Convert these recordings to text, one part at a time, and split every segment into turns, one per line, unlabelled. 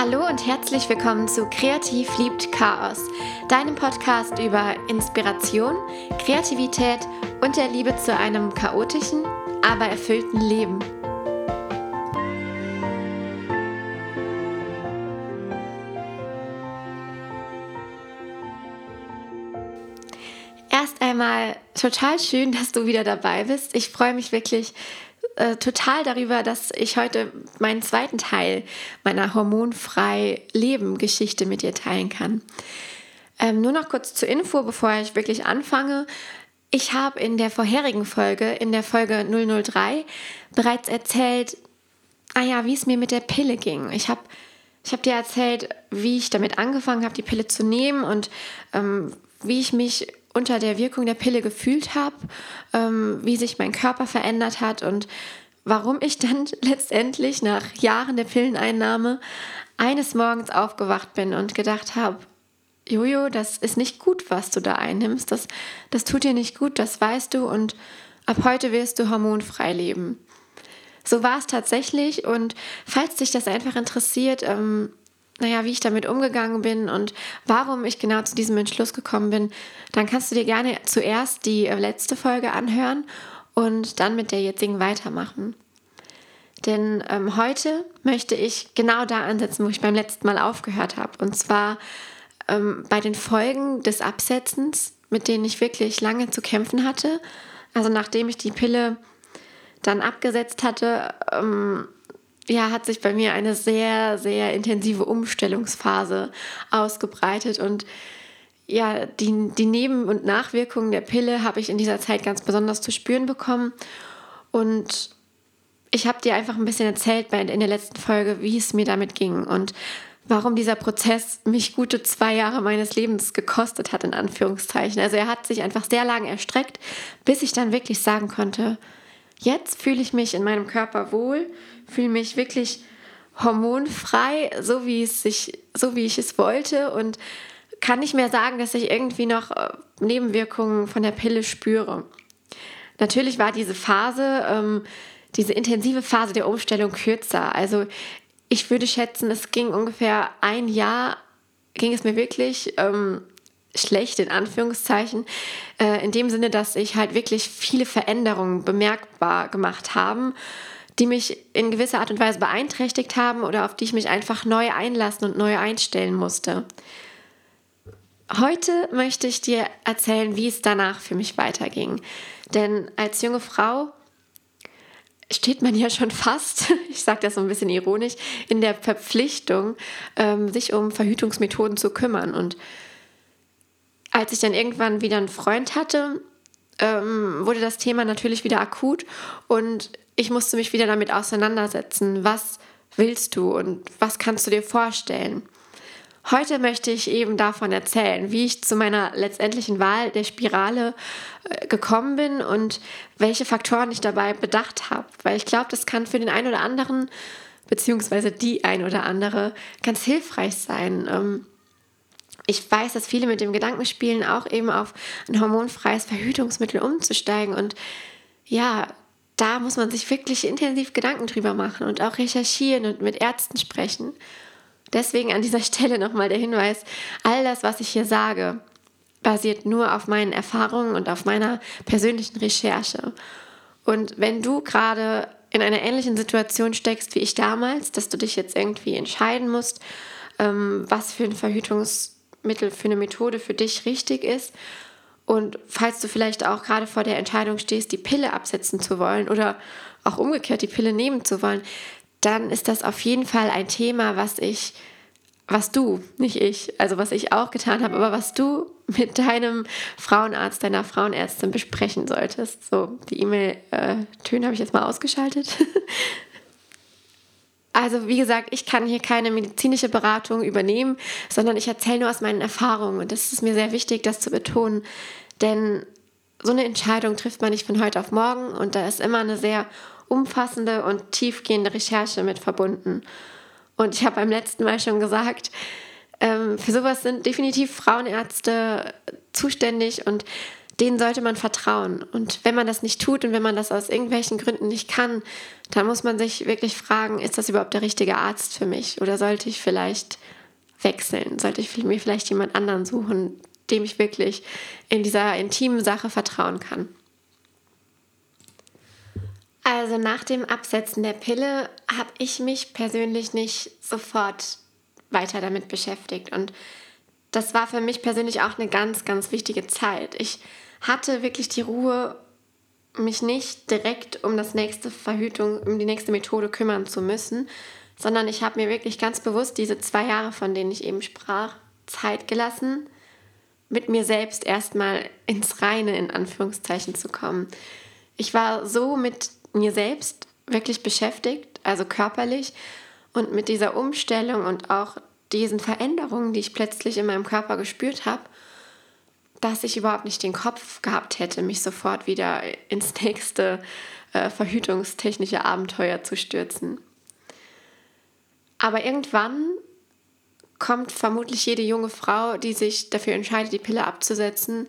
Hallo und herzlich willkommen zu Kreativ liebt Chaos, deinem Podcast über Inspiration, Kreativität und der Liebe zu einem chaotischen, aber erfüllten Leben. Erst einmal total schön, dass du wieder dabei bist. Ich freue mich wirklich äh, total darüber, dass ich heute meinen zweiten Teil meiner hormonfrei Leben Geschichte mit dir teilen kann. Ähm, nur noch kurz zur Info, bevor ich wirklich anfange. Ich habe in der vorherigen Folge, in der Folge 003, bereits erzählt, ah ja, wie es mir mit der Pille ging. Ich habe ich hab dir erzählt, wie ich damit angefangen habe, die Pille zu nehmen und ähm, wie ich mich unter der Wirkung der Pille gefühlt habe, ähm, wie sich mein Körper verändert hat und warum ich dann letztendlich nach Jahren der Pilleneinnahme eines Morgens aufgewacht bin und gedacht habe, Jojo, das ist nicht gut, was du da einnimmst. Das, das tut dir nicht gut, das weißt du und ab heute wirst du hormonfrei leben. So war es tatsächlich und falls dich das einfach interessiert, ähm, naja, wie ich damit umgegangen bin und warum ich genau zu diesem Entschluss gekommen bin, dann kannst du dir gerne zuerst die äh, letzte Folge anhören und dann mit der jetzigen weitermachen. Denn ähm, heute möchte ich genau da ansetzen, wo ich beim letzten Mal aufgehört habe. Und zwar ähm, bei den Folgen des Absetzens, mit denen ich wirklich lange zu kämpfen hatte. Also nachdem ich die Pille dann abgesetzt hatte, ähm, ja, hat sich bei mir eine sehr, sehr intensive Umstellungsphase ausgebreitet und ja, die, die Neben- und Nachwirkungen der Pille habe ich in dieser Zeit ganz besonders zu spüren bekommen. Und ich habe dir einfach ein bisschen erzählt in der letzten Folge, wie es mir damit ging und warum dieser Prozess mich gute zwei Jahre meines Lebens gekostet hat, in Anführungszeichen. Also er hat sich einfach sehr lange erstreckt, bis ich dann wirklich sagen konnte, jetzt fühle ich mich in meinem Körper wohl, fühle mich wirklich hormonfrei, so wie es sich, so wie ich es wollte und kann nicht mehr sagen, dass ich irgendwie noch äh, Nebenwirkungen von der Pille spüre. Natürlich war diese Phase, ähm, diese intensive Phase der Umstellung kürzer. Also ich würde schätzen, es ging ungefähr ein Jahr, ging es mir wirklich ähm, schlecht in Anführungszeichen, äh, in dem Sinne, dass ich halt wirklich viele Veränderungen bemerkbar gemacht haben die mich in gewisser Art und Weise beeinträchtigt haben oder auf die ich mich einfach neu einlassen und neu einstellen musste. Heute möchte ich dir erzählen, wie es danach für mich weiterging. Denn als junge Frau steht man ja schon fast, ich sage das so ein bisschen ironisch, in der Verpflichtung, ähm, sich um Verhütungsmethoden zu kümmern. Und als ich dann irgendwann wieder einen Freund hatte, ähm, wurde das Thema natürlich wieder akut und ich musste mich wieder damit auseinandersetzen. Was willst du und was kannst du dir vorstellen? Heute möchte ich eben davon erzählen, wie ich zu meiner letztendlichen Wahl der Spirale äh, gekommen bin und welche Faktoren ich dabei bedacht habe. Weil ich glaube, das kann für den einen oder anderen, beziehungsweise die ein oder andere, ganz hilfreich sein. Ähm, ich weiß, dass viele mit dem Gedanken spielen, auch eben auf ein hormonfreies Verhütungsmittel umzusteigen. Und ja, da muss man sich wirklich intensiv Gedanken drüber machen und auch recherchieren und mit Ärzten sprechen. Deswegen an dieser Stelle nochmal der Hinweis, all das, was ich hier sage, basiert nur auf meinen Erfahrungen und auf meiner persönlichen Recherche. Und wenn du gerade in einer ähnlichen Situation steckst wie ich damals, dass du dich jetzt irgendwie entscheiden musst, ähm, was für ein Verhütungs Mittel für eine Methode für dich richtig ist. Und falls du vielleicht auch gerade vor der Entscheidung stehst, die Pille absetzen zu wollen oder auch umgekehrt die Pille nehmen zu wollen, dann ist das auf jeden Fall ein Thema, was ich, was du, nicht ich, also was ich auch getan habe, aber was du mit deinem Frauenarzt, deiner Frauenärztin besprechen solltest. So, die E-Mail-Töne habe ich jetzt mal ausgeschaltet. Also wie gesagt, ich kann hier keine medizinische Beratung übernehmen, sondern ich erzähle nur aus meinen Erfahrungen. Und das ist mir sehr wichtig, das zu betonen. Denn so eine Entscheidung trifft man nicht von heute auf morgen und da ist immer eine sehr umfassende und tiefgehende Recherche mit verbunden. Und ich habe beim letzten Mal schon gesagt, ähm, für sowas sind definitiv Frauenärzte zuständig und denen sollte man vertrauen. Und wenn man das nicht tut und wenn man das aus irgendwelchen Gründen nicht kann, dann muss man sich wirklich fragen, ist das überhaupt der richtige Arzt für mich? Oder sollte ich vielleicht wechseln? Sollte ich mir vielleicht jemand anderen suchen, dem ich wirklich in dieser intimen Sache vertrauen kann? Also nach dem Absetzen der Pille habe ich mich persönlich nicht sofort weiter damit beschäftigt. Und das war für mich persönlich auch eine ganz, ganz wichtige Zeit. Ich hatte wirklich die Ruhe, mich nicht direkt um das nächste Verhütung, um die nächste Methode kümmern zu müssen, sondern ich habe mir wirklich ganz bewusst diese zwei Jahre, von denen ich eben sprach, Zeit gelassen, mit mir selbst erstmal ins Reine in Anführungszeichen zu kommen. Ich war so mit mir selbst wirklich beschäftigt, also körperlich und mit dieser Umstellung und auch diesen Veränderungen, die ich plötzlich in meinem Körper gespürt habe, dass ich überhaupt nicht den Kopf gehabt hätte, mich sofort wieder ins nächste äh, verhütungstechnische Abenteuer zu stürzen. Aber irgendwann kommt vermutlich jede junge Frau, die sich dafür entscheidet, die Pille abzusetzen,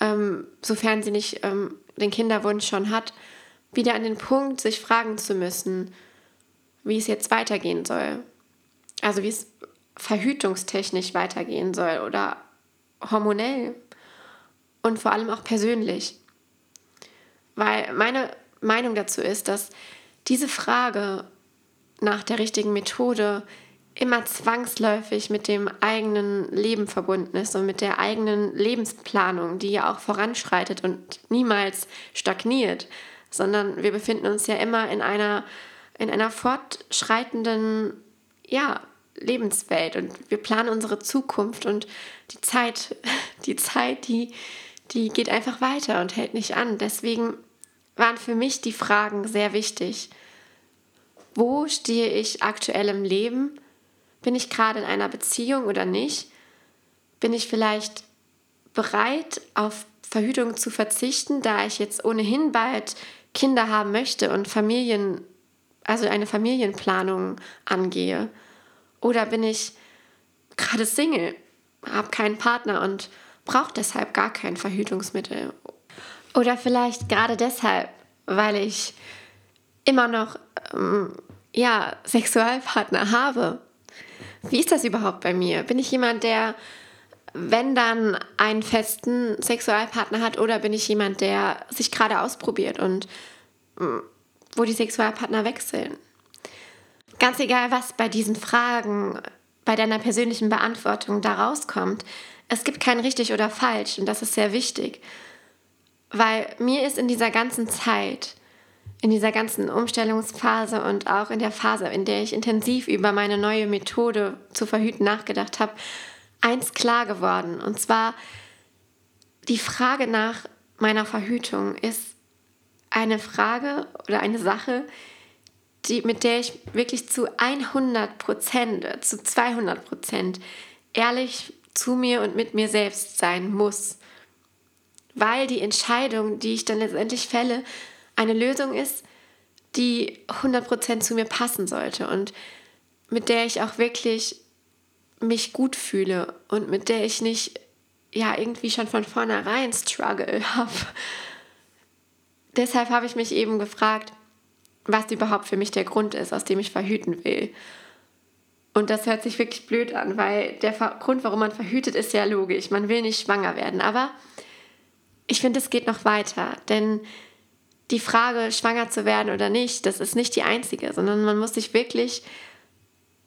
ähm, sofern sie nicht ähm, den Kinderwunsch schon hat, wieder an den Punkt, sich fragen zu müssen, wie es jetzt weitergehen soll. Also wie es verhütungstechnisch weitergehen soll oder hormonell und vor allem auch persönlich. Weil meine Meinung dazu ist, dass diese Frage nach der richtigen Methode immer zwangsläufig mit dem eigenen Leben verbunden ist und mit der eigenen Lebensplanung, die ja auch voranschreitet und niemals stagniert, sondern wir befinden uns ja immer in einer, in einer fortschreitenden ja, Lebenswelt und wir planen unsere Zukunft und die Zeit, die Zeit, die die geht einfach weiter und hält nicht an. Deswegen waren für mich die Fragen sehr wichtig. Wo stehe ich aktuell im Leben? Bin ich gerade in einer Beziehung oder nicht? Bin ich vielleicht bereit, auf Verhütung zu verzichten, da ich jetzt ohnehin bald Kinder haben möchte und Familien, also eine Familienplanung angehe? Oder bin ich gerade Single, habe keinen Partner und braucht deshalb gar kein Verhütungsmittel. Oder vielleicht gerade deshalb, weil ich immer noch ähm, ja, Sexualpartner habe. Wie ist das überhaupt bei mir? Bin ich jemand, der, wenn dann einen festen Sexualpartner hat, oder bin ich jemand, der sich gerade ausprobiert und ähm, wo die Sexualpartner wechseln? Ganz egal, was bei diesen Fragen, bei deiner persönlichen Beantwortung da rauskommt, es gibt kein richtig oder falsch und das ist sehr wichtig, weil mir ist in dieser ganzen Zeit, in dieser ganzen Umstellungsphase und auch in der Phase, in der ich intensiv über meine neue Methode zu verhüten nachgedacht habe, eins klar geworden. Und zwar die Frage nach meiner Verhütung ist eine Frage oder eine Sache, die, mit der ich wirklich zu 100 Prozent, zu 200 Prozent ehrlich zu mir und mit mir selbst sein muss. Weil die Entscheidung, die ich dann letztendlich fälle, eine Lösung ist, die 100% zu mir passen sollte und mit der ich auch wirklich mich gut fühle und mit der ich nicht ja irgendwie schon von vornherein Struggle habe. Deshalb habe ich mich eben gefragt, was überhaupt für mich der Grund ist, aus dem ich verhüten will. Und das hört sich wirklich blöd an, weil der Grund, warum man verhütet, ist ja logisch. Man will nicht schwanger werden. Aber ich finde, es geht noch weiter. Denn die Frage, schwanger zu werden oder nicht, das ist nicht die einzige, sondern man muss sich wirklich,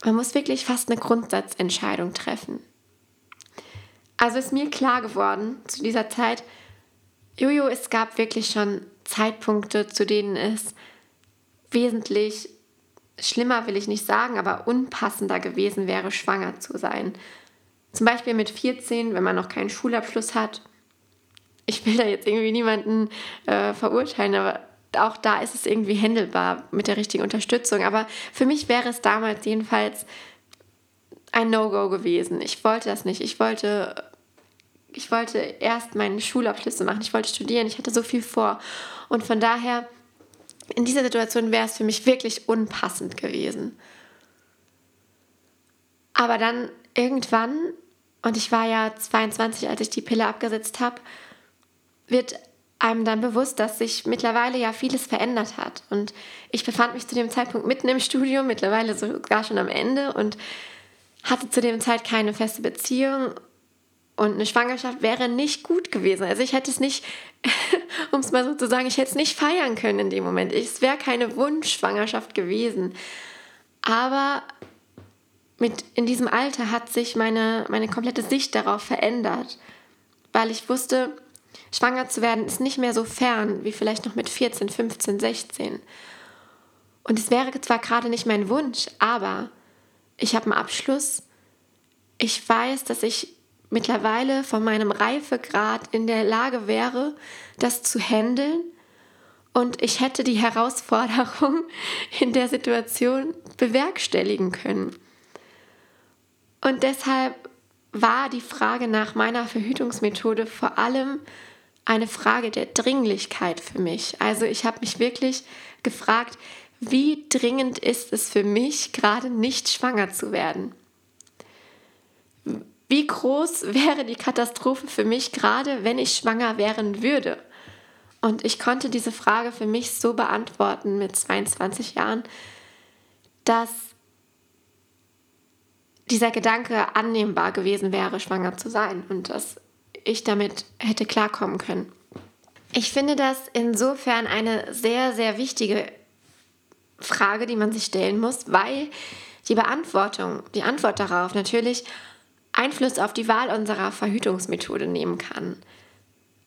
man muss wirklich fast eine Grundsatzentscheidung treffen. Also ist mir klar geworden zu dieser Zeit, Jojo, es gab wirklich schon Zeitpunkte, zu denen es wesentlich schlimmer will ich nicht sagen, aber unpassender gewesen wäre, schwanger zu sein. Zum Beispiel mit 14, wenn man noch keinen Schulabschluss hat. Ich will da jetzt irgendwie niemanden äh, verurteilen, aber auch da ist es irgendwie händelbar mit der richtigen Unterstützung. Aber für mich wäre es damals jedenfalls ein No-Go gewesen. Ich wollte das nicht. Ich wollte, ich wollte erst meine Schulabschlüsse machen. Ich wollte studieren. Ich hatte so viel vor. Und von daher in dieser Situation wäre es für mich wirklich unpassend gewesen. Aber dann irgendwann, und ich war ja 22, als ich die Pille abgesetzt habe, wird einem dann bewusst, dass sich mittlerweile ja vieles verändert hat. Und ich befand mich zu dem Zeitpunkt mitten im Studium, mittlerweile sogar schon am Ende und hatte zu dem Zeit keine feste Beziehung und eine Schwangerschaft wäre nicht gut gewesen. Also ich hätte es nicht, um es mal so zu sagen, ich hätte es nicht feiern können in dem Moment. Es wäre keine Wunschschwangerschaft gewesen. Aber mit, in diesem Alter hat sich meine, meine komplette Sicht darauf verändert, weil ich wusste, schwanger zu werden ist nicht mehr so fern wie vielleicht noch mit 14, 15, 16. Und es wäre zwar gerade nicht mein Wunsch, aber ich habe einen Abschluss. Ich weiß, dass ich mittlerweile von meinem Reifegrad in der Lage wäre, das zu handeln. Und ich hätte die Herausforderung in der Situation bewerkstelligen können. Und deshalb war die Frage nach meiner Verhütungsmethode vor allem eine Frage der Dringlichkeit für mich. Also ich habe mich wirklich gefragt, wie dringend ist es für mich, gerade nicht schwanger zu werden? Wie groß wäre die Katastrophe für mich gerade, wenn ich schwanger werden würde? Und ich konnte diese Frage für mich so beantworten mit 22 Jahren, dass dieser Gedanke annehmbar gewesen wäre, schwanger zu sein und dass ich damit hätte klarkommen können. Ich finde das insofern eine sehr, sehr wichtige Frage, die man sich stellen muss, weil die Beantwortung, die Antwort darauf natürlich Einfluss auf die Wahl unserer Verhütungsmethode nehmen kann.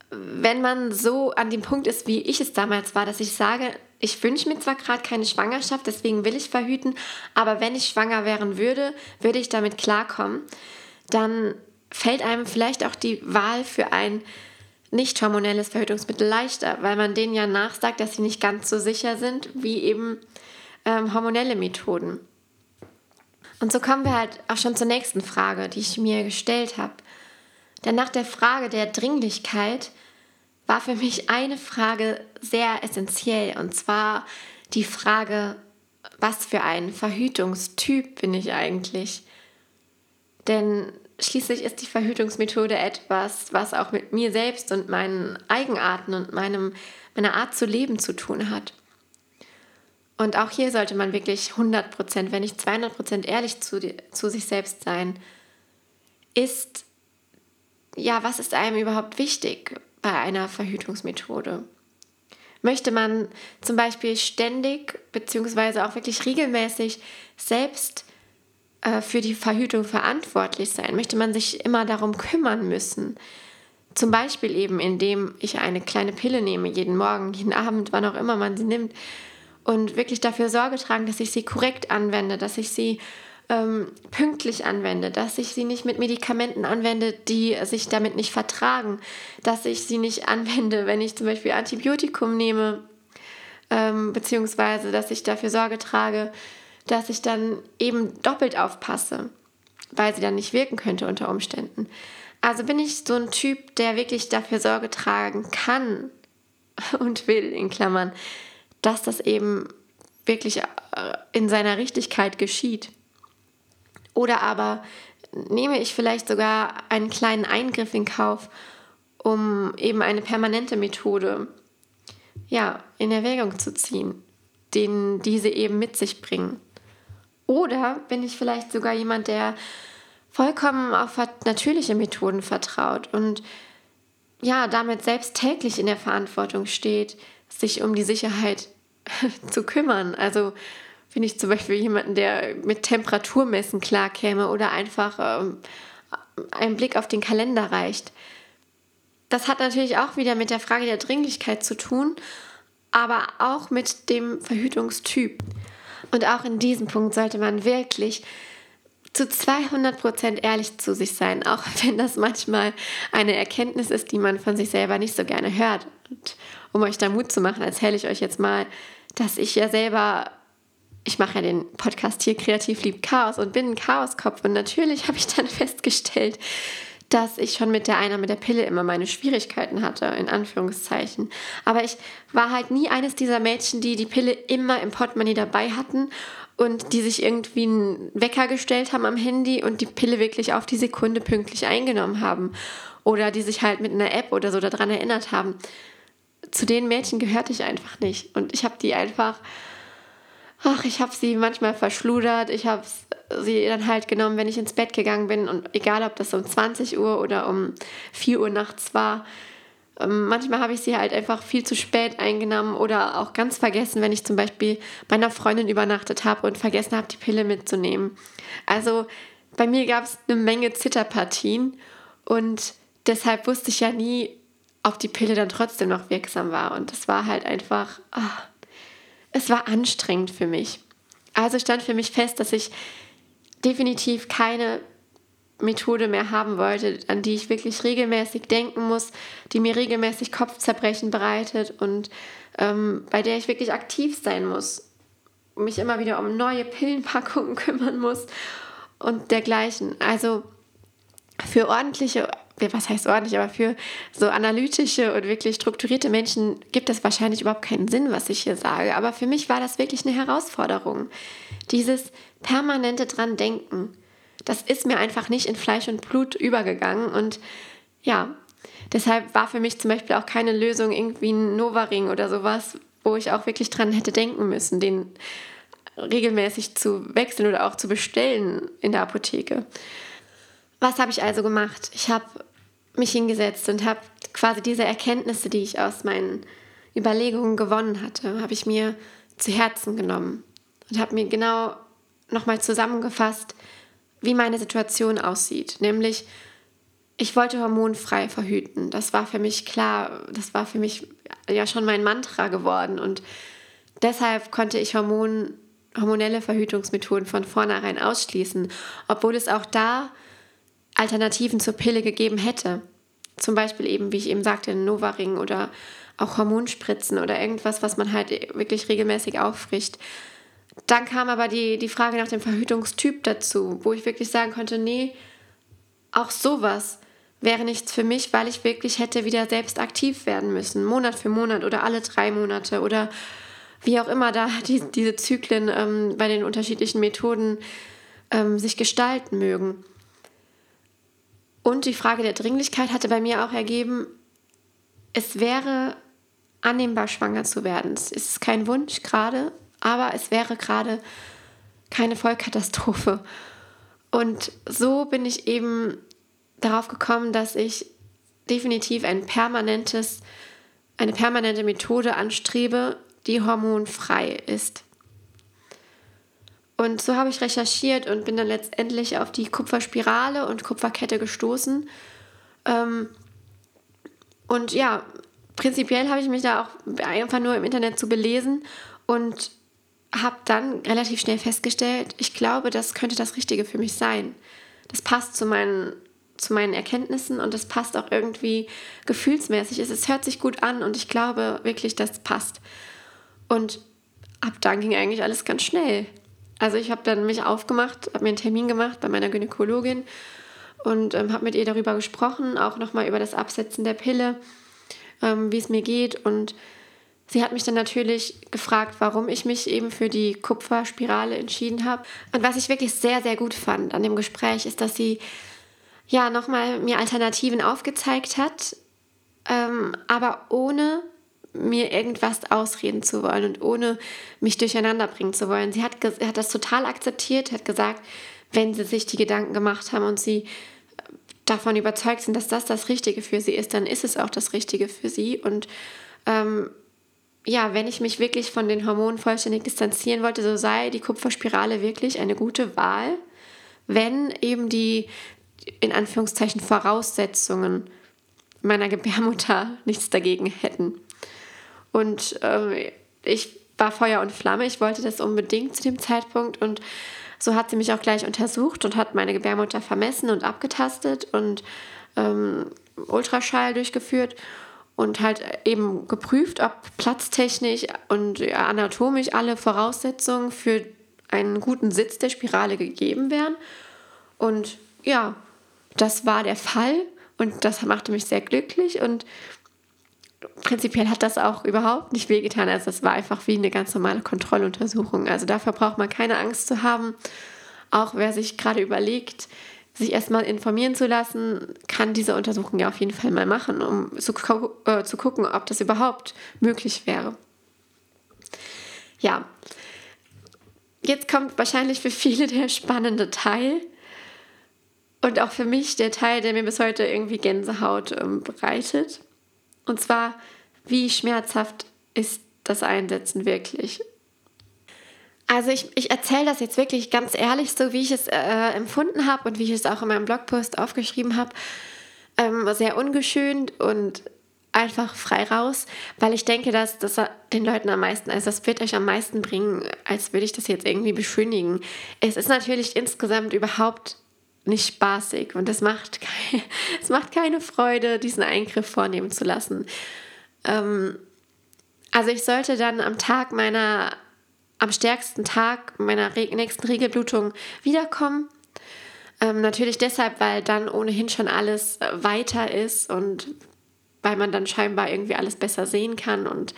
Wenn man so an dem Punkt ist, wie ich es damals war, dass ich sage, ich wünsche mir zwar gerade keine Schwangerschaft, deswegen will ich verhüten, aber wenn ich schwanger werden würde, würde ich damit klarkommen, dann fällt einem vielleicht auch die Wahl für ein nicht hormonelles Verhütungsmittel leichter, weil man denen ja nachsagt, dass sie nicht ganz so sicher sind wie eben ähm, hormonelle Methoden. Und so kommen wir halt auch schon zur nächsten Frage, die ich mir gestellt habe. Denn nach der Frage der Dringlichkeit war für mich eine Frage sehr essentiell, und zwar die Frage, was für ein Verhütungstyp bin ich eigentlich? Denn schließlich ist die Verhütungsmethode etwas, was auch mit mir selbst und meinen Eigenarten und meinem, meiner Art zu leben zu tun hat. Und auch hier sollte man wirklich 100 Prozent, wenn nicht 200 Prozent ehrlich zu, zu sich selbst sein. Ist, ja, was ist einem überhaupt wichtig bei einer Verhütungsmethode? Möchte man zum Beispiel ständig beziehungsweise auch wirklich regelmäßig selbst äh, für die Verhütung verantwortlich sein? Möchte man sich immer darum kümmern müssen? Zum Beispiel eben, indem ich eine kleine Pille nehme, jeden Morgen, jeden Abend, wann auch immer man sie nimmt und wirklich dafür Sorge tragen, dass ich sie korrekt anwende, dass ich sie ähm, pünktlich anwende, dass ich sie nicht mit Medikamenten anwende, die sich damit nicht vertragen, dass ich sie nicht anwende, wenn ich zum Beispiel Antibiotikum nehme, ähm, beziehungsweise dass ich dafür Sorge trage, dass ich dann eben doppelt aufpasse, weil sie dann nicht wirken könnte unter Umständen. Also bin ich so ein Typ, der wirklich dafür Sorge tragen kann und will, in Klammern, dass das eben wirklich äh, in seiner Richtigkeit geschieht. Oder aber nehme ich vielleicht sogar einen kleinen Eingriff in Kauf, um eben eine permanente Methode ja, in Erwägung zu ziehen, den diese eben mit sich bringen. Oder bin ich vielleicht sogar jemand, der vollkommen auf natürliche Methoden vertraut und ja, damit selbst täglich in der Verantwortung steht, sich um die Sicherheit zu kümmern. Also bin ich zum Beispiel jemanden, der mit Temperaturmessen klarkäme oder einfach ähm, einen Blick auf den Kalender reicht. Das hat natürlich auch wieder mit der Frage der Dringlichkeit zu tun, aber auch mit dem Verhütungstyp. Und auch in diesem Punkt sollte man wirklich zu 200 Prozent ehrlich zu sich sein, auch wenn das manchmal eine Erkenntnis ist, die man von sich selber nicht so gerne hört. Und um euch da Mut zu machen, erzähle ich euch jetzt mal, dass ich ja selber, ich mache ja den Podcast hier Kreativ liebt Chaos und bin ein Chaoskopf. Und natürlich habe ich dann festgestellt, dass ich schon mit der mit der Pille immer meine Schwierigkeiten hatte, in Anführungszeichen. Aber ich war halt nie eines dieser Mädchen, die die Pille immer im Portemonnaie dabei hatten und die sich irgendwie einen Wecker gestellt haben am Handy und die Pille wirklich auf die Sekunde pünktlich eingenommen haben. Oder die sich halt mit einer App oder so daran erinnert haben. Zu den Mädchen gehörte ich einfach nicht. Und ich habe die einfach ach, ich habe sie manchmal verschludert, ich habe sie dann halt genommen, wenn ich ins Bett gegangen bin und egal, ob das um 20 Uhr oder um 4 Uhr nachts war, ähm, manchmal habe ich sie halt einfach viel zu spät eingenommen oder auch ganz vergessen, wenn ich zum Beispiel bei einer Freundin übernachtet habe und vergessen habe, die Pille mitzunehmen. Also bei mir gab es eine Menge Zitterpartien und deshalb wusste ich ja nie, ob die Pille dann trotzdem noch wirksam war. Und das war halt einfach, ach, es war anstrengend für mich. Also stand für mich fest, dass ich definitiv keine Methode mehr haben wollte, an die ich wirklich regelmäßig denken muss, die mir regelmäßig Kopfzerbrechen bereitet und ähm, bei der ich wirklich aktiv sein muss, mich immer wieder um neue Pillenpackungen kümmern muss und dergleichen. Also für ordentliche was heißt ordentlich, aber für so analytische und wirklich strukturierte Menschen gibt es wahrscheinlich überhaupt keinen Sinn, was ich hier sage. Aber für mich war das wirklich eine Herausforderung. Dieses permanente dran denken, das ist mir einfach nicht in Fleisch und Blut übergegangen. Und ja, deshalb war für mich zum Beispiel auch keine Lösung irgendwie ein Nova-Ring oder sowas, wo ich auch wirklich dran hätte denken müssen, den regelmäßig zu wechseln oder auch zu bestellen in der Apotheke. Was habe ich also gemacht? Ich habe mich hingesetzt und habe quasi diese Erkenntnisse, die ich aus meinen Überlegungen gewonnen hatte, habe ich mir zu Herzen genommen und habe mir genau nochmal zusammengefasst, wie meine Situation aussieht. Nämlich, ich wollte hormonfrei verhüten. Das war für mich klar, das war für mich ja schon mein Mantra geworden und deshalb konnte ich Hormon, hormonelle Verhütungsmethoden von vornherein ausschließen, obwohl es auch da Alternativen zur Pille gegeben hätte. Zum Beispiel eben, wie ich eben sagte, ein Novaring oder auch Hormonspritzen oder irgendwas, was man halt wirklich regelmäßig auffrischt. Dann kam aber die, die Frage nach dem Verhütungstyp dazu, wo ich wirklich sagen konnte, nee, auch sowas wäre nichts für mich, weil ich wirklich hätte wieder selbst aktiv werden müssen, Monat für Monat oder alle drei Monate oder wie auch immer da die, diese Zyklen ähm, bei den unterschiedlichen Methoden ähm, sich gestalten mögen. Und die Frage der Dringlichkeit hatte bei mir auch ergeben, es wäre annehmbar, schwanger zu werden. Es ist kein Wunsch gerade, aber es wäre gerade keine Vollkatastrophe. Und so bin ich eben darauf gekommen, dass ich definitiv ein permanentes, eine permanente Methode anstrebe, die hormonfrei ist. Und so habe ich recherchiert und bin dann letztendlich auf die Kupferspirale und Kupferkette gestoßen. Ähm, und ja, prinzipiell habe ich mich da auch einfach nur im Internet zu belesen und habe dann relativ schnell festgestellt, ich glaube, das könnte das Richtige für mich sein. Das passt zu meinen, zu meinen Erkenntnissen und das passt auch irgendwie gefühlsmäßig. Es, es hört sich gut an und ich glaube wirklich, das passt. Und ab dann ging eigentlich alles ganz schnell. Also ich habe dann mich aufgemacht, habe mir einen Termin gemacht bei meiner Gynäkologin und ähm, habe mit ihr darüber gesprochen, auch nochmal über das Absetzen der Pille, ähm, wie es mir geht. Und sie hat mich dann natürlich gefragt, warum ich mich eben für die Kupferspirale entschieden habe. Und was ich wirklich sehr, sehr gut fand an dem Gespräch, ist, dass sie ja nochmal mir Alternativen aufgezeigt hat, ähm, aber ohne mir irgendwas ausreden zu wollen und ohne mich durcheinander bringen zu wollen. Sie hat, hat das total akzeptiert, hat gesagt, wenn sie sich die Gedanken gemacht haben und sie davon überzeugt sind, dass das das Richtige für sie ist, dann ist es auch das Richtige für sie. Und ähm, ja, wenn ich mich wirklich von den Hormonen vollständig distanzieren wollte, so sei die Kupferspirale wirklich eine gute Wahl, wenn eben die in Anführungszeichen Voraussetzungen meiner Gebärmutter nichts dagegen hätten. Und äh, ich war Feuer und Flamme. Ich wollte das unbedingt zu dem Zeitpunkt. Und so hat sie mich auch gleich untersucht und hat meine Gebärmutter vermessen und abgetastet und ähm, Ultraschall durchgeführt und halt eben geprüft, ob platztechnisch und anatomisch alle Voraussetzungen für einen guten Sitz der Spirale gegeben wären. Und ja, das war der Fall und das machte mich sehr glücklich und prinzipiell hat das auch überhaupt nicht wehgetan. Also es war einfach wie eine ganz normale Kontrolluntersuchung. Also dafür braucht man keine Angst zu haben. Auch wer sich gerade überlegt, sich erstmal informieren zu lassen, kann diese Untersuchung ja auf jeden Fall mal machen, um zu, äh, zu gucken, ob das überhaupt möglich wäre. Ja, jetzt kommt wahrscheinlich für viele der spannende Teil und auch für mich der Teil, der mir bis heute irgendwie Gänsehaut ähm, bereitet. Und zwar, wie schmerzhaft ist das Einsetzen wirklich? Also ich, ich erzähle das jetzt wirklich ganz ehrlich, so wie ich es äh, empfunden habe und wie ich es auch in meinem Blogpost aufgeschrieben habe. Ähm, sehr ungeschönt und einfach frei raus, weil ich denke, dass das den Leuten am meisten, also das wird euch am meisten bringen, als würde ich das jetzt irgendwie beschönigen. Es ist natürlich insgesamt überhaupt nicht spaßig und es macht, keine, macht keine Freude, diesen Eingriff vornehmen zu lassen. Ähm, also ich sollte dann am Tag meiner am stärksten Tag meiner nächsten Regelblutung wiederkommen. Ähm, natürlich deshalb, weil dann ohnehin schon alles äh, weiter ist und weil man dann scheinbar irgendwie alles besser sehen kann und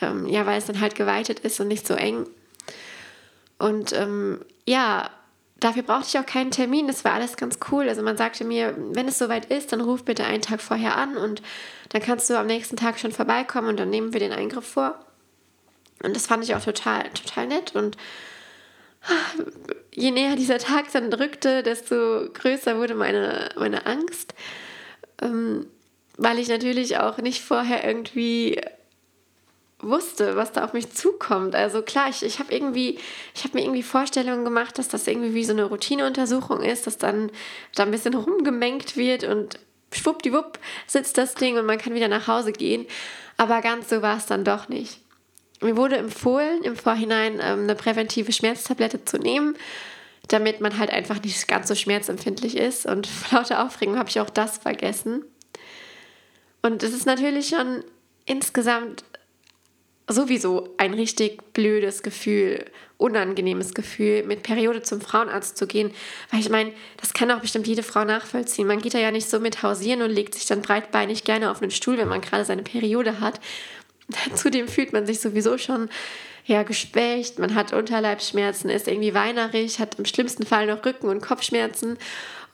ähm, ja, weil es dann halt geweitet ist und nicht so eng. Und ähm, ja, dafür brauchte ich auch keinen Termin. Das war alles ganz cool. Also man sagte mir, wenn es soweit ist, dann ruf bitte einen Tag vorher an und dann kannst du am nächsten Tag schon vorbeikommen und dann nehmen wir den Eingriff vor. Und das fand ich auch total, total nett. Und je näher dieser Tag dann drückte, desto größer wurde meine, meine Angst. Ähm, weil ich natürlich auch nicht vorher irgendwie wusste, was da auf mich zukommt. Also klar, ich, ich habe irgendwie, ich habe mir irgendwie Vorstellungen gemacht, dass das irgendwie wie so eine Routineuntersuchung ist, dass dann da ein bisschen rumgemengt wird und schwuppdiwupp sitzt das Ding und man kann wieder nach Hause gehen. Aber ganz so war es dann doch nicht. Mir wurde empfohlen, im Vorhinein ähm, eine präventive Schmerztablette zu nehmen, damit man halt einfach nicht ganz so schmerzempfindlich ist. Und vor lauter Aufregung habe ich auch das vergessen. Und es ist natürlich schon insgesamt sowieso ein richtig blödes Gefühl, unangenehmes Gefühl, mit Periode zum Frauenarzt zu gehen. Weil ich meine, das kann auch bestimmt jede Frau nachvollziehen. Man geht da ja nicht so mit hausieren und legt sich dann breitbeinig gerne auf einen Stuhl, wenn man gerade seine Periode hat. Zudem fühlt man sich sowieso schon ja, geschwächt, man hat Unterleibsschmerzen, ist irgendwie weinerig, hat im schlimmsten Fall noch Rücken- und Kopfschmerzen.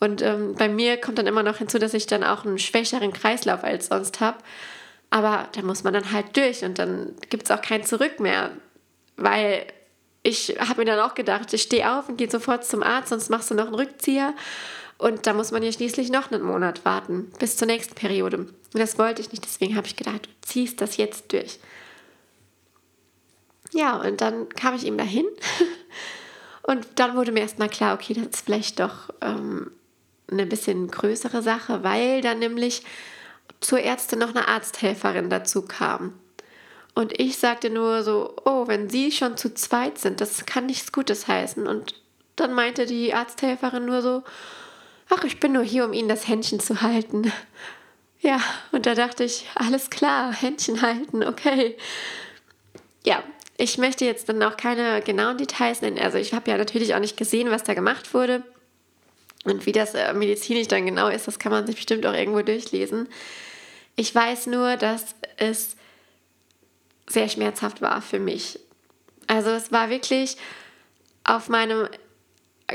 Und ähm, bei mir kommt dann immer noch hinzu, dass ich dann auch einen schwächeren Kreislauf als sonst habe. Aber da muss man dann halt durch und dann gibt es auch kein Zurück mehr. Weil ich habe mir dann auch gedacht, ich stehe auf und gehe sofort zum Arzt, sonst machst du noch einen Rückzieher. Und da muss man ja schließlich noch einen Monat warten, bis zur nächsten Periode. Und das wollte ich nicht, deswegen habe ich gedacht, du ziehst das jetzt durch. Ja, und dann kam ich eben dahin. Und dann wurde mir erstmal klar, okay, das ist vielleicht doch ähm, eine bisschen größere Sache, weil dann nämlich zur Ärztin noch eine Arzthelferin dazu kam. Und ich sagte nur so, oh, wenn Sie schon zu zweit sind, das kann nichts Gutes heißen. Und dann meinte die Arzthelferin nur so, ach, ich bin nur hier, um Ihnen das Händchen zu halten. Ja, und da dachte ich, alles klar, Händchen halten, okay. Ja, ich möchte jetzt dann auch keine genauen Details nennen. Also ich habe ja natürlich auch nicht gesehen, was da gemacht wurde. Und wie das äh, medizinisch dann genau ist, das kann man sich bestimmt auch irgendwo durchlesen. Ich weiß nur, dass es sehr schmerzhaft war für mich. Also es war wirklich auf meinem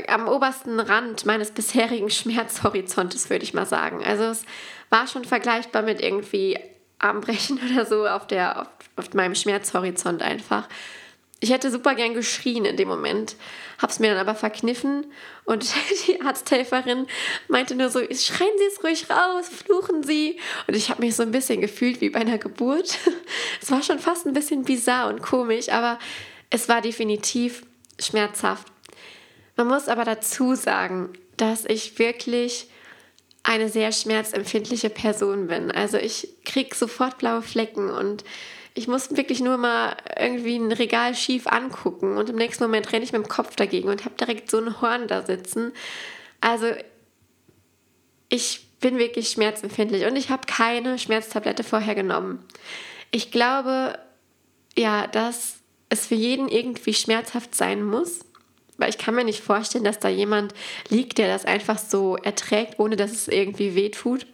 am obersten Rand meines bisherigen Schmerzhorizontes, würde ich mal sagen. Also es war schon vergleichbar mit irgendwie Armbrechen oder so auf, der, auf, auf meinem Schmerzhorizont einfach. Ich hätte super gern geschrien in dem Moment, habe es mir dann aber verkniffen und die Arzthelferin meinte nur so, schreien Sie es ruhig raus, fluchen Sie. Und ich habe mich so ein bisschen gefühlt wie bei einer Geburt. Es war schon fast ein bisschen bizarr und komisch, aber es war definitiv schmerzhaft. Man muss aber dazu sagen, dass ich wirklich eine sehr schmerzempfindliche Person bin. Also ich kriege sofort blaue Flecken und ich muss wirklich nur mal irgendwie ein Regal schief angucken und im nächsten Moment renne ich mit dem Kopf dagegen und habe direkt so ein Horn da sitzen. Also ich bin wirklich schmerzempfindlich und ich habe keine Schmerztablette vorher genommen. Ich glaube, ja, dass es für jeden irgendwie schmerzhaft sein muss weil ich kann mir nicht vorstellen, dass da jemand liegt, der das einfach so erträgt, ohne dass es irgendwie wehtut.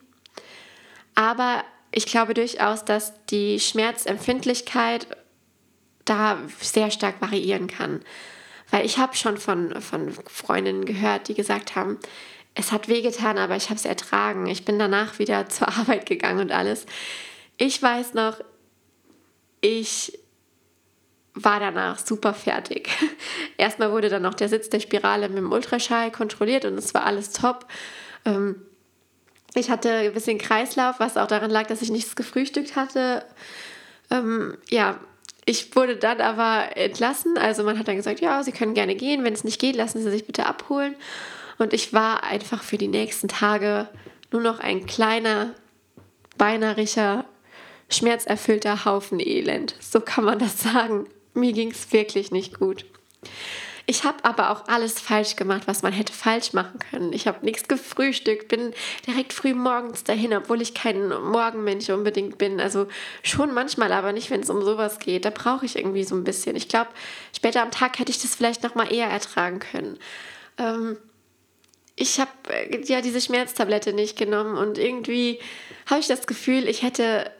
Aber ich glaube durchaus, dass die Schmerzempfindlichkeit da sehr stark variieren kann. Weil ich habe schon von, von Freundinnen gehört, die gesagt haben, es hat wehgetan, aber ich habe es ertragen. Ich bin danach wieder zur Arbeit gegangen und alles. Ich weiß noch, ich war danach super fertig. Erstmal wurde dann noch der Sitz der Spirale mit dem Ultraschall kontrolliert und es war alles top. Ähm, ich hatte ein bisschen Kreislauf, was auch daran lag, dass ich nichts gefrühstückt hatte. Ähm, ja, ich wurde dann aber entlassen. Also man hat dann gesagt, ja, Sie können gerne gehen. Wenn es nicht geht, lassen Sie sich bitte abholen. Und ich war einfach für die nächsten Tage nur noch ein kleiner, beinahe schmerzerfüllter Haufen Elend. So kann man das sagen. Mir ging es wirklich nicht gut. Ich habe aber auch alles falsch gemacht, was man hätte falsch machen können. Ich habe nichts gefrühstückt, bin direkt früh morgens dahin, obwohl ich kein Morgenmensch unbedingt bin. Also schon manchmal, aber nicht, wenn es um sowas geht. Da brauche ich irgendwie so ein bisschen. Ich glaube, später am Tag hätte ich das vielleicht noch mal eher ertragen können. Ähm, ich habe äh, ja diese Schmerztablette nicht genommen und irgendwie habe ich das Gefühl, ich hätte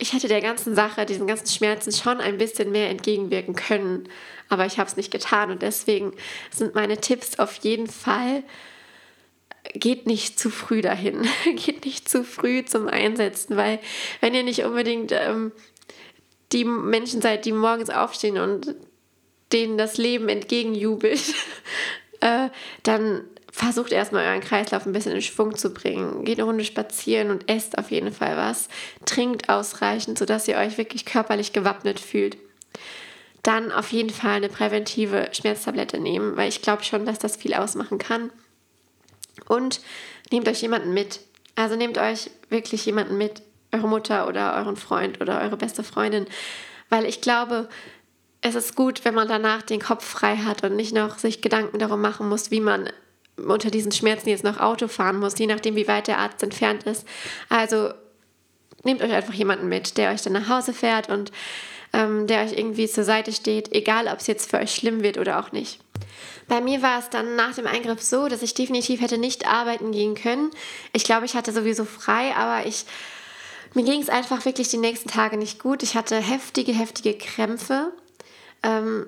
ich hätte der ganzen Sache, diesen ganzen Schmerzen schon ein bisschen mehr entgegenwirken können, aber ich habe es nicht getan und deswegen sind meine Tipps auf jeden Fall, geht nicht zu früh dahin, geht nicht zu früh zum Einsetzen, weil wenn ihr nicht unbedingt ähm, die Menschen seid, die morgens aufstehen und denen das Leben entgegenjubelt, äh, dann versucht erstmal euren Kreislauf ein bisschen in Schwung zu bringen. Geht eine Runde spazieren und esst auf jeden Fall was. Trinkt ausreichend, sodass ihr euch wirklich körperlich gewappnet fühlt. Dann auf jeden Fall eine präventive Schmerztablette nehmen, weil ich glaube schon, dass das viel ausmachen kann. Und nehmt euch jemanden mit. Also nehmt euch wirklich jemanden mit, eure Mutter oder euren Freund oder eure beste Freundin, weil ich glaube, es ist gut, wenn man danach den Kopf frei hat und nicht noch sich Gedanken darum machen muss, wie man unter diesen Schmerzen jetzt noch Auto fahren muss, je nachdem, wie weit der Arzt entfernt ist. Also nehmt euch einfach jemanden mit, der euch dann nach Hause fährt und ähm, der euch irgendwie zur Seite steht, egal ob es jetzt für euch schlimm wird oder auch nicht. Bei mir war es dann nach dem Eingriff so, dass ich definitiv hätte nicht arbeiten gehen können. Ich glaube, ich hatte sowieso frei, aber ich mir ging es einfach wirklich die nächsten Tage nicht gut. Ich hatte heftige, heftige Krämpfe. Ähm,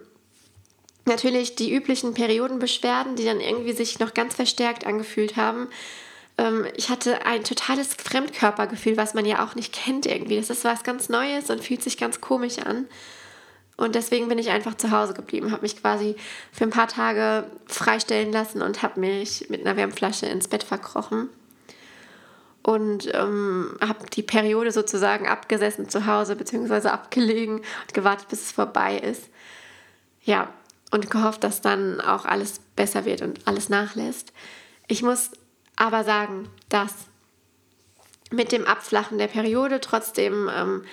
Natürlich die üblichen Periodenbeschwerden, die dann irgendwie sich noch ganz verstärkt angefühlt haben. Ähm, ich hatte ein totales Fremdkörpergefühl, was man ja auch nicht kennt irgendwie. Das ist was ganz Neues und fühlt sich ganz komisch an. Und deswegen bin ich einfach zu Hause geblieben, habe mich quasi für ein paar Tage freistellen lassen und habe mich mit einer Wärmflasche ins Bett verkrochen. Und ähm, habe die Periode sozusagen abgesessen zu Hause, beziehungsweise abgelegen und gewartet, bis es vorbei ist. Ja, und gehofft, dass dann auch alles besser wird und alles nachlässt. Ich muss aber sagen, dass mit dem Abflachen der Periode trotzdem ähm,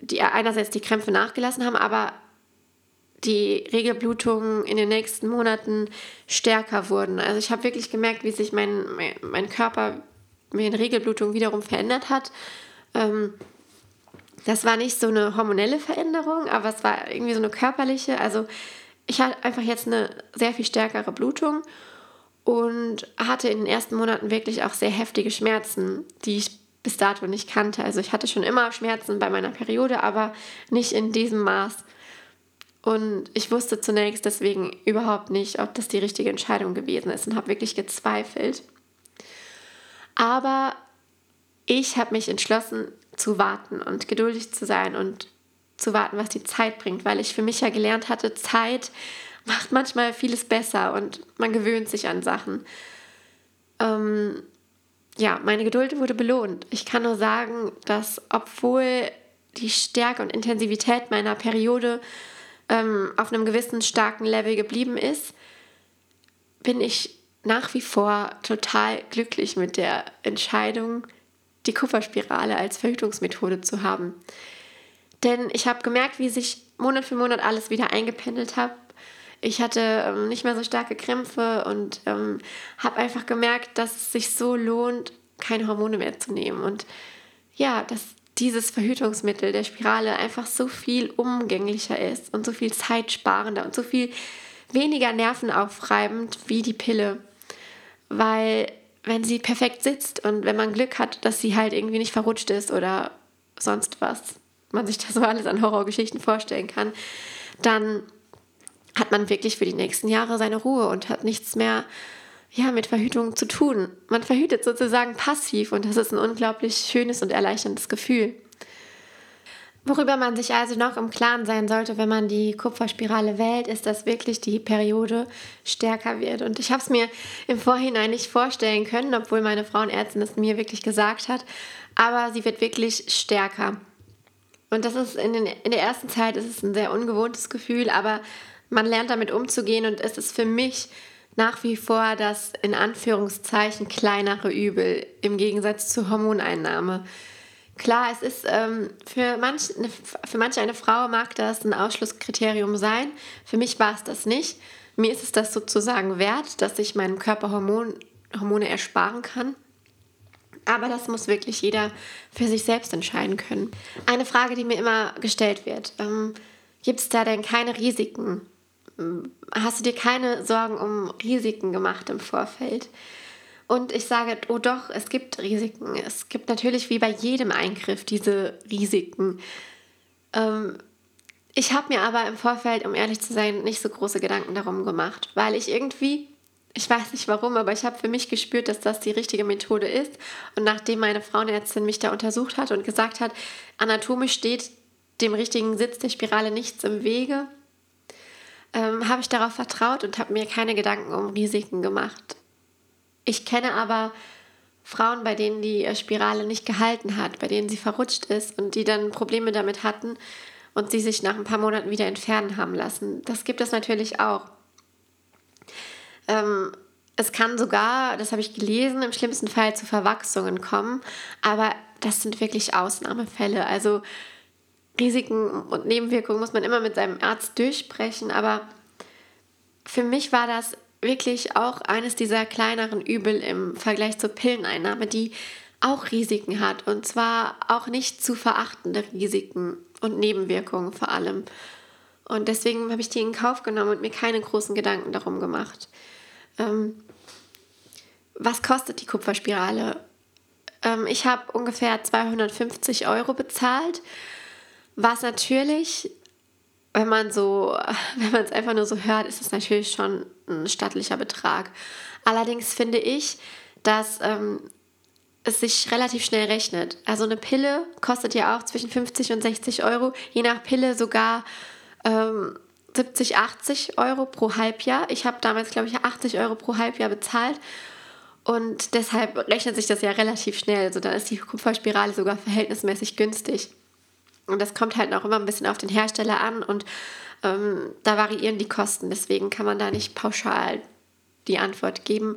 die einerseits die Krämpfe nachgelassen haben, aber die Regelblutungen in den nächsten Monaten stärker wurden. Also ich habe wirklich gemerkt, wie sich mein, mein, Körper mit den Regelblutungen wiederum verändert hat. Ähm, das war nicht so eine hormonelle Veränderung, aber es war irgendwie so eine körperliche. Also ich hatte einfach jetzt eine sehr viel stärkere Blutung und hatte in den ersten Monaten wirklich auch sehr heftige Schmerzen, die ich bis dato nicht kannte. Also ich hatte schon immer Schmerzen bei meiner Periode, aber nicht in diesem Maß. Und ich wusste zunächst deswegen überhaupt nicht, ob das die richtige Entscheidung gewesen ist und habe wirklich gezweifelt. Aber ich habe mich entschlossen zu warten und geduldig zu sein und zu warten, was die Zeit bringt, weil ich für mich ja gelernt hatte, Zeit macht manchmal vieles besser und man gewöhnt sich an Sachen. Ähm, ja, meine Geduld wurde belohnt. Ich kann nur sagen, dass obwohl die Stärke und Intensivität meiner Periode ähm, auf einem gewissen starken Level geblieben ist, bin ich nach wie vor total glücklich mit der Entscheidung, die Kupferspirale als Verhütungsmethode zu haben. Denn ich habe gemerkt, wie sich Monat für Monat alles wieder eingependelt hat. Ich hatte ähm, nicht mehr so starke Krämpfe und ähm, habe einfach gemerkt, dass es sich so lohnt, keine Hormone mehr zu nehmen. Und ja, dass dieses Verhütungsmittel der Spirale einfach so viel umgänglicher ist und so viel zeitsparender und so viel weniger nervenaufreibend wie die Pille, weil wenn sie perfekt sitzt und wenn man Glück hat, dass sie halt irgendwie nicht verrutscht ist oder sonst was, man sich das so alles an Horrorgeschichten vorstellen kann, dann hat man wirklich für die nächsten Jahre seine Ruhe und hat nichts mehr ja, mit Verhütung zu tun. Man verhütet sozusagen passiv und das ist ein unglaublich schönes und erleichterndes Gefühl. Worüber man sich also noch im Klaren sein sollte, wenn man die Kupferspirale wählt, ist, dass wirklich die Periode stärker wird. Und ich habe es mir im Vorhinein nicht vorstellen können, obwohl meine Frauenärztin es mir wirklich gesagt hat. Aber sie wird wirklich stärker. Und das ist in, den, in der ersten Zeit ist es ein sehr ungewohntes Gefühl, aber man lernt damit umzugehen und es ist für mich nach wie vor das in Anführungszeichen kleinere Übel im Gegensatz zur Hormoneinnahme. Klar, es ist ähm, für, manch, für manche eine Frau mag das ein Ausschlusskriterium sein. Für mich war es das nicht. Mir ist es das sozusagen wert, dass ich meinem Körper Hormon, Hormone ersparen kann. Aber das muss wirklich jeder für sich selbst entscheiden können. Eine Frage, die mir immer gestellt wird. Ähm, Gibt es da denn keine Risiken? Hast du dir keine Sorgen um Risiken gemacht im Vorfeld? Und ich sage, oh doch, es gibt Risiken. Es gibt natürlich wie bei jedem Eingriff diese Risiken. Ähm, ich habe mir aber im Vorfeld, um ehrlich zu sein, nicht so große Gedanken darum gemacht, weil ich irgendwie, ich weiß nicht warum, aber ich habe für mich gespürt, dass das die richtige Methode ist. Und nachdem meine Frauenärztin mich da untersucht hat und gesagt hat, anatomisch steht dem richtigen Sitz der Spirale nichts im Wege, ähm, habe ich darauf vertraut und habe mir keine Gedanken um Risiken gemacht. Ich kenne aber Frauen, bei denen die Spirale nicht gehalten hat, bei denen sie verrutscht ist und die dann Probleme damit hatten und sie sich nach ein paar Monaten wieder entfernen haben lassen. Das gibt es natürlich auch. Ähm, es kann sogar, das habe ich gelesen, im schlimmsten Fall zu Verwachsungen kommen, aber das sind wirklich Ausnahmefälle. Also Risiken und Nebenwirkungen muss man immer mit seinem Arzt durchsprechen, aber für mich war das wirklich auch eines dieser kleineren Übel im Vergleich zur Pilleneinnahme, die auch Risiken hat und zwar auch nicht zu verachtende Risiken und Nebenwirkungen vor allem. Und deswegen habe ich die in Kauf genommen und mir keine großen Gedanken darum gemacht. Ähm, was kostet die Kupferspirale? Ähm, ich habe ungefähr 250 Euro bezahlt, was natürlich wenn man so, wenn man es einfach nur so hört, ist es natürlich schon ein stattlicher Betrag. Allerdings finde ich, dass ähm, es sich relativ schnell rechnet. Also eine Pille kostet ja auch zwischen 50 und 60 Euro, je nach Pille sogar ähm, 70, 80 Euro pro Halbjahr. Ich habe damals, glaube ich, 80 Euro pro Halbjahr bezahlt. Und deshalb rechnet sich das ja relativ schnell. Also da ist die Kupferspirale sogar verhältnismäßig günstig. Und das kommt halt auch immer ein bisschen auf den Hersteller an und ähm, da variieren die Kosten. Deswegen kann man da nicht pauschal die Antwort geben.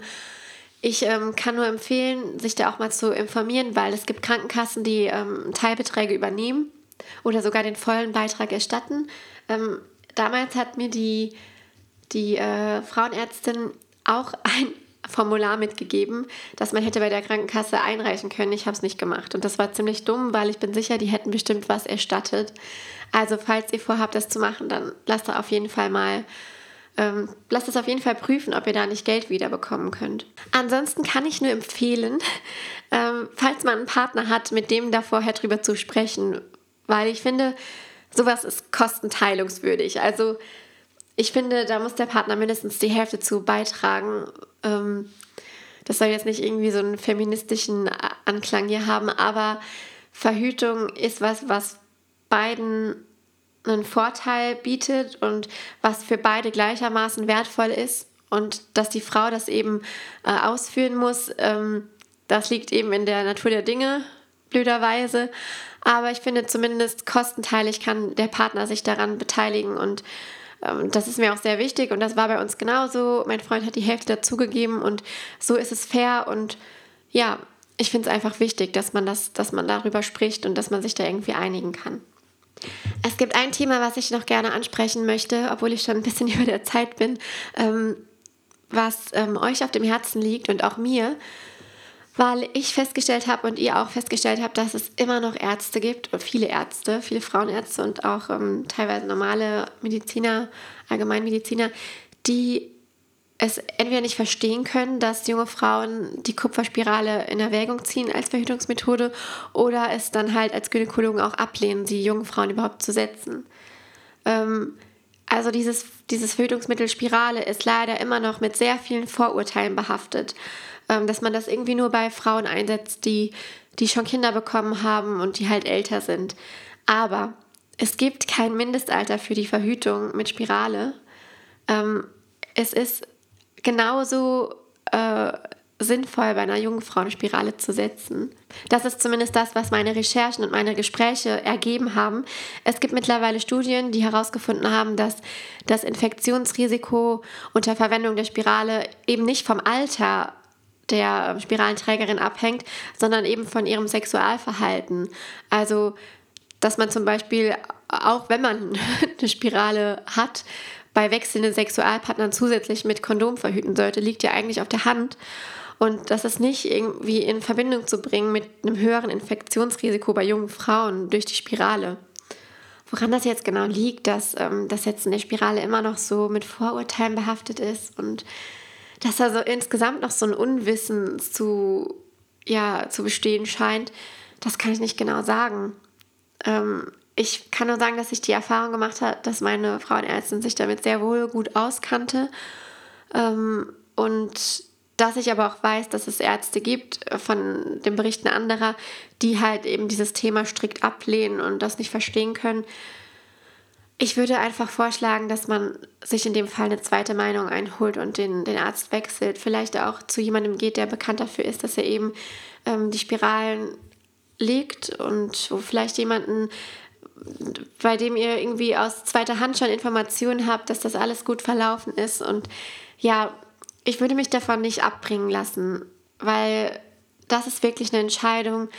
Ich ähm, kann nur empfehlen, sich da auch mal zu informieren, weil es gibt Krankenkassen, die ähm, Teilbeträge übernehmen oder sogar den vollen Beitrag erstatten. Ähm, damals hat mir die, die äh, Frauenärztin auch ein Formular mitgegeben, das man hätte bei der Krankenkasse einreichen können. Ich habe es nicht gemacht. Und das war ziemlich dumm, weil ich bin sicher, die hätten bestimmt was erstattet. Also falls ihr vorhabt, das zu machen, dann lasst auf jeden Fall mal ähm, lasst es auf jeden Fall prüfen, ob ihr da nicht Geld wiederbekommen könnt. Ansonsten kann ich nur empfehlen, ähm, falls man einen Partner hat, mit dem da vorher drüber zu sprechen, weil ich finde, sowas ist kostenteilungswürdig. Also ich finde, da muss der Partner mindestens die Hälfte zu beitragen. Ähm, das soll jetzt nicht irgendwie so einen feministischen Anklang hier haben, aber Verhütung ist was, was beiden einen Vorteil bietet und was für beide gleichermaßen wertvoll ist. Und dass die Frau das eben äh, ausführen muss, ähm, das liegt eben in der Natur der Dinge, blöderweise. Aber ich finde zumindest kostenteilig kann der Partner sich daran beteiligen und ähm, das ist mir auch sehr wichtig und das war bei uns genauso. Mein Freund hat die Hälfte dazugegeben und so ist es fair und ja, ich finde es einfach wichtig, dass man das, dass man darüber spricht und dass man sich da irgendwie einigen kann. Es gibt ein Thema, was ich noch gerne ansprechen möchte, obwohl ich schon ein bisschen über der Zeit bin, ähm, was ähm, euch auf dem Herzen liegt und auch mir weil ich festgestellt habe und ihr auch festgestellt habt, dass es immer noch Ärzte gibt, viele Ärzte, viele Frauenärzte und auch ähm, teilweise normale Mediziner, Allgemeinmediziner, die es entweder nicht verstehen können, dass junge Frauen die Kupferspirale in Erwägung ziehen als Verhütungsmethode oder es dann halt als Gynäkologen auch ablehnen, die jungen Frauen überhaupt zu setzen. Ähm, also dieses, dieses Verhütungsmittel Spirale ist leider immer noch mit sehr vielen Vorurteilen behaftet, ähm, dass man das irgendwie nur bei Frauen einsetzt, die, die schon Kinder bekommen haben und die halt älter sind. Aber es gibt kein Mindestalter für die Verhütung mit Spirale. Ähm, es ist genauso äh, sinnvoll, bei einer jungen Frau eine Spirale zu setzen. Das ist zumindest das, was meine Recherchen und meine Gespräche ergeben haben. Es gibt mittlerweile Studien, die herausgefunden haben, dass das Infektionsrisiko unter Verwendung der Spirale eben nicht vom Alter der Spiralenträgerin abhängt, sondern eben von ihrem Sexualverhalten. Also, dass man zum Beispiel, auch wenn man eine Spirale hat, bei wechselnden Sexualpartnern zusätzlich mit Kondom verhüten sollte, liegt ja eigentlich auf der Hand. Und das ist nicht irgendwie in Verbindung zu bringen mit einem höheren Infektionsrisiko bei jungen Frauen durch die Spirale. Woran das jetzt genau liegt, dass ähm, das jetzt in der Spirale immer noch so mit Vorurteilen behaftet ist und dass da so insgesamt noch so ein Unwissen zu, ja, zu bestehen scheint, das kann ich nicht genau sagen. Ähm, ich kann nur sagen, dass ich die Erfahrung gemacht habe, dass meine Frauenärztin sich damit sehr wohl gut auskannte. Ähm, und dass ich aber auch weiß, dass es Ärzte gibt äh, von den Berichten anderer, die halt eben dieses Thema strikt ablehnen und das nicht verstehen können. Ich würde einfach vorschlagen, dass man sich in dem Fall eine zweite Meinung einholt und den, den Arzt wechselt. Vielleicht auch zu jemandem geht, der bekannt dafür ist, dass er eben ähm, die Spiralen legt und wo vielleicht jemanden bei dem ihr irgendwie aus zweiter Hand schon Informationen habt, dass das alles gut verlaufen ist. Und ja, ich würde mich davon nicht abbringen lassen, weil das ist wirklich eine Entscheidung,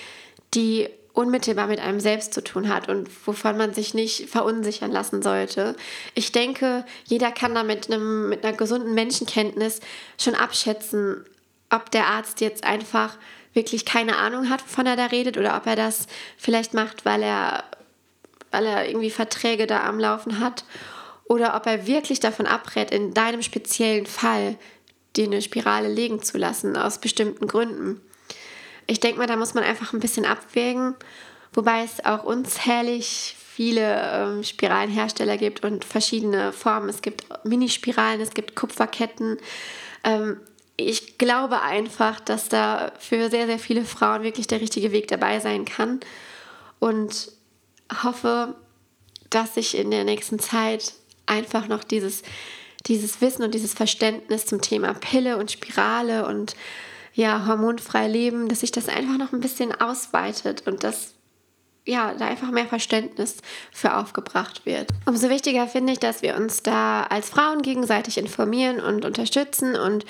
die unmittelbar mit einem selbst zu tun hat und wovon man sich nicht verunsichern lassen sollte. Ich denke, jeder kann da mit, einem, mit einer gesunden Menschenkenntnis schon abschätzen, ob der Arzt jetzt einfach wirklich keine Ahnung hat, wovon er da redet, oder ob er das vielleicht macht, weil er weil er irgendwie Verträge da am Laufen hat oder ob er wirklich davon abrät, in deinem speziellen Fall dir eine Spirale legen zu lassen, aus bestimmten Gründen. Ich denke mal, da muss man einfach ein bisschen abwägen, wobei es auch unzählig viele ähm, Spiralenhersteller gibt und verschiedene Formen. Es gibt Minispiralen, es gibt Kupferketten. Ähm, ich glaube einfach, dass da für sehr, sehr viele Frauen wirklich der richtige Weg dabei sein kann. Und hoffe, dass ich in der nächsten Zeit einfach noch dieses, dieses Wissen und dieses Verständnis zum Thema Pille und Spirale und ja, hormonfrei leben, dass sich das einfach noch ein bisschen ausweitet und dass ja, da einfach mehr Verständnis für aufgebracht wird. Umso wichtiger finde ich, dass wir uns da als Frauen gegenseitig informieren und unterstützen und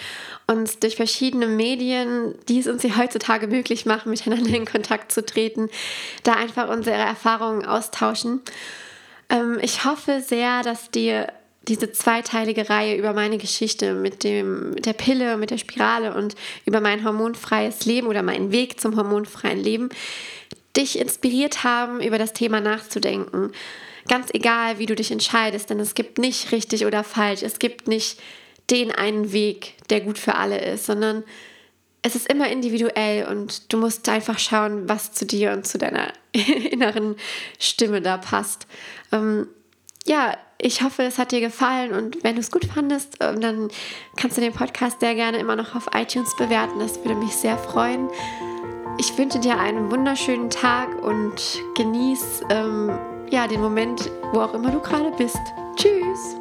uns durch verschiedene Medien, die es uns hier heutzutage möglich machen, miteinander in Kontakt zu treten, da einfach unsere Erfahrungen austauschen. Ähm, ich hoffe sehr, dass dir diese zweiteilige Reihe über meine Geschichte mit, dem, mit der Pille, mit der Spirale und über mein hormonfreies Leben oder meinen Weg zum hormonfreien Leben dich inspiriert haben, über das Thema nachzudenken. Ganz egal, wie du dich entscheidest, denn es gibt nicht richtig oder falsch. Es gibt nicht den einen Weg, der gut für alle ist, sondern es ist immer individuell und du musst einfach schauen, was zu dir und zu deiner inneren Stimme da passt. Ähm, ja, ich hoffe, es hat dir gefallen und wenn du es gut fandest, ähm, dann kannst du den Podcast sehr gerne immer noch auf iTunes bewerten. Das würde mich sehr freuen. Ich wünsche dir einen wunderschönen Tag und genieß ähm, ja, den Moment, wo auch immer du gerade bist. Tschüss!